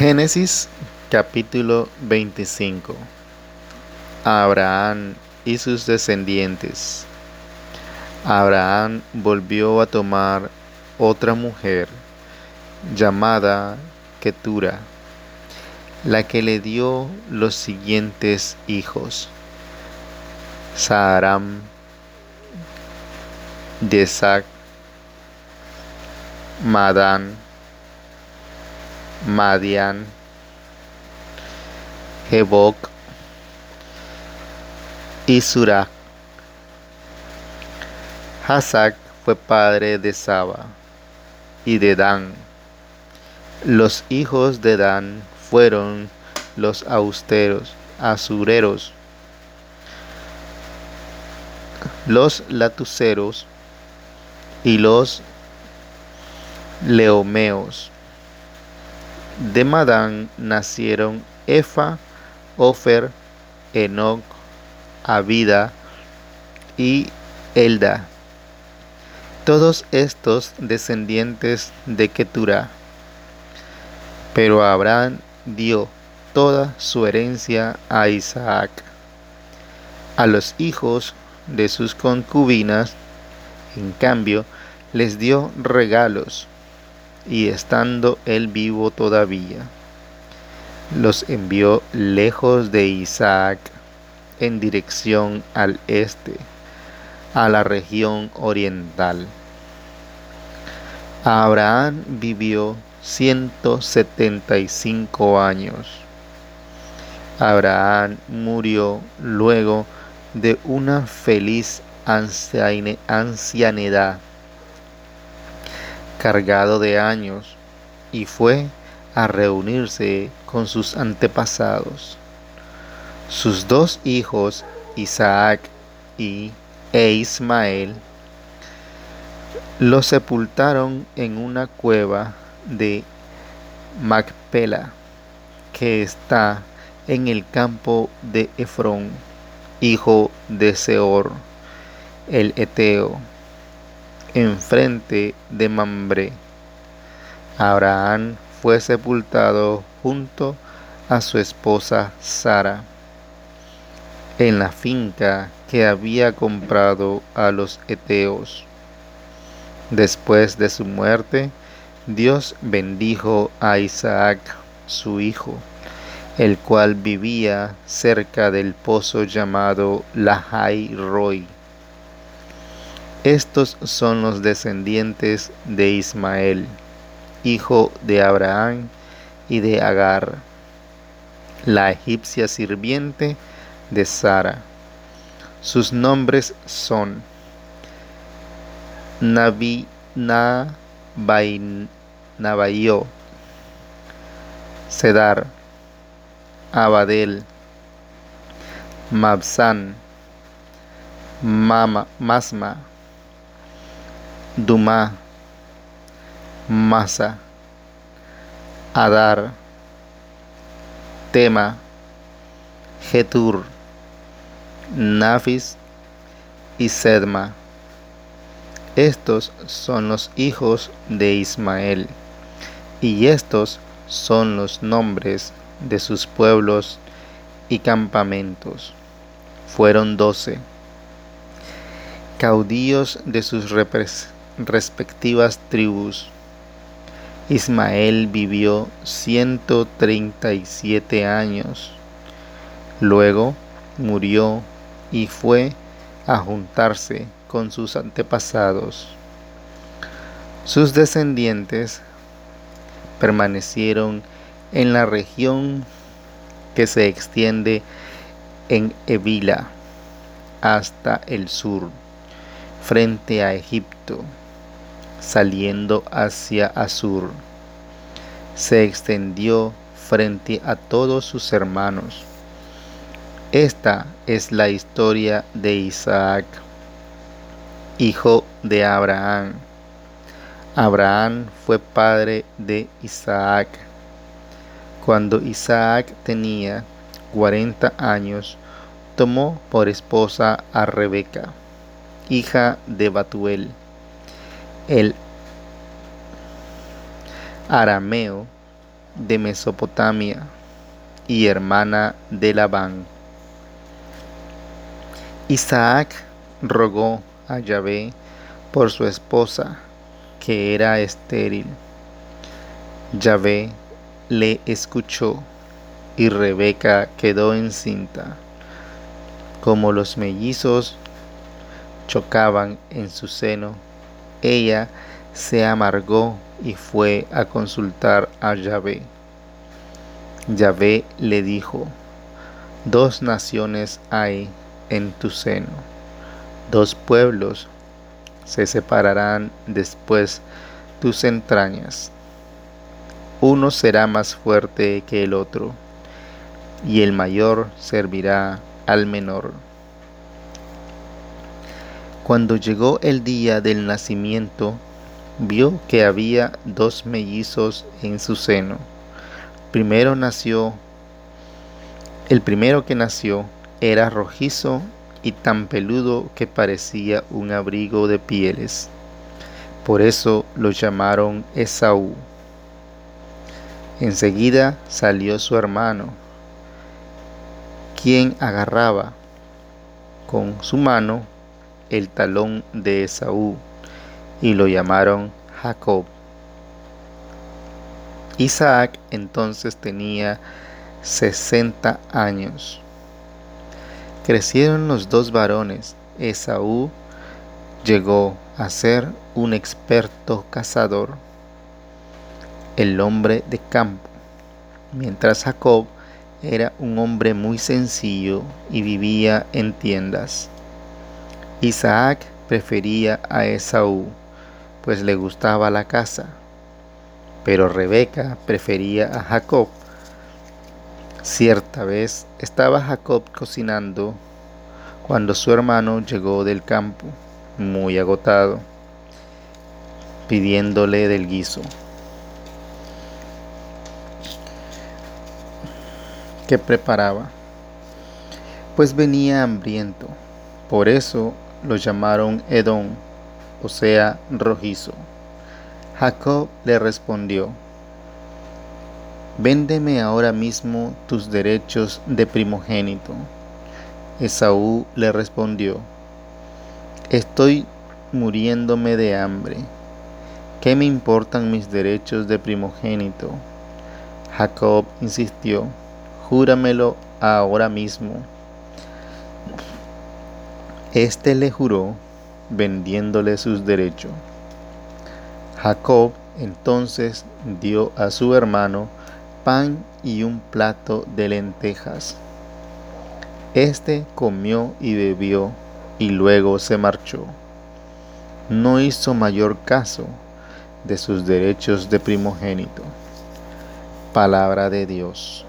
Génesis capítulo 25 Abraham y sus descendientes. Abraham volvió a tomar otra mujer llamada Ketura, la que le dio los siguientes hijos. Saram, Desak, Madán, Madian, Hebok y Surah. Hasak fue padre de Saba y de Dan. Los hijos de Dan fueron los austeros, asureros, los latuceros y los leomeos. De Madán nacieron Efa, Ofer, Enoch, Abida y Elda. Todos estos descendientes de Keturah. Pero Abraham dio toda su herencia a Isaac. A los hijos de sus concubinas, en cambio, les dio regalos y estando él vivo todavía, los envió lejos de Isaac en dirección al este, a la región oriental. Abraham vivió 175 años. Abraham murió luego de una feliz ancianidad cargado de años y fue a reunirse con sus antepasados. Sus dos hijos, Isaac y e Ismael, lo sepultaron en una cueva de Macpela, que está en el campo de Efrón, hijo de Seor, el Eteo enfrente de Mambré. Abraham fue sepultado junto a su esposa Sara en la finca que había comprado a los Eteos. Después de su muerte, Dios bendijo a Isaac, su hijo, el cual vivía cerca del pozo llamado Lahai Roy estos son los descendientes de Ismael, hijo de Abraham y de Agar, la egipcia sirviente de Sara. Sus nombres son Nabi, Nabayo, Sedar, Abadel, Mabsan, Mama, Masma, Duma, Masa, Adar, Tema, Getur, Nafis y Sedma. Estos son los hijos de Ismael, y estos son los nombres de sus pueblos y campamentos. Fueron doce. Caudillos de sus representantes respectivas tribus. Ismael vivió 137 años. Luego murió y fue a juntarse con sus antepasados. Sus descendientes permanecieron en la región que se extiende en Evila hasta el sur, frente a Egipto saliendo hacia Asur. Se extendió frente a todos sus hermanos. Esta es la historia de Isaac, hijo de Abraham. Abraham fue padre de Isaac. Cuando Isaac tenía 40 años, tomó por esposa a Rebeca, hija de Batuel el arameo de Mesopotamia y hermana de Labán. Isaac rogó a Yahvé por su esposa, que era estéril. Yahvé le escuchó y Rebeca quedó encinta. Como los mellizos chocaban en su seno, ella se amargó y fue a consultar a Yahvé. Yahvé le dijo, dos naciones hay en tu seno, dos pueblos se separarán después tus entrañas. Uno será más fuerte que el otro, y el mayor servirá al menor. Cuando llegó el día del nacimiento, vio que había dos mellizos en su seno. Primero nació, el primero que nació era rojizo y tan peludo que parecía un abrigo de pieles. Por eso lo llamaron Esaú. Enseguida salió su hermano, quien agarraba con su mano el talón de Esaú y lo llamaron Jacob. Isaac entonces tenía sesenta años. Crecieron los dos varones. Esaú llegó a ser un experto cazador, el hombre de campo, mientras Jacob era un hombre muy sencillo y vivía en tiendas. Isaac prefería a Esaú pues le gustaba la caza, pero Rebeca prefería a Jacob. Cierta vez estaba Jacob cocinando cuando su hermano llegó del campo, muy agotado, pidiéndole del guiso. que preparaba, pues venía hambriento. Por eso lo llamaron Edom o sea, rojizo. Jacob le respondió, Véndeme ahora mismo tus derechos de primogénito. Esaú le respondió, Estoy muriéndome de hambre. ¿Qué me importan mis derechos de primogénito? Jacob insistió, Júramelo ahora mismo. Este le juró vendiéndole sus derechos. Jacob entonces dio a su hermano pan y un plato de lentejas. Este comió y bebió y luego se marchó. No hizo mayor caso de sus derechos de primogénito. Palabra de Dios.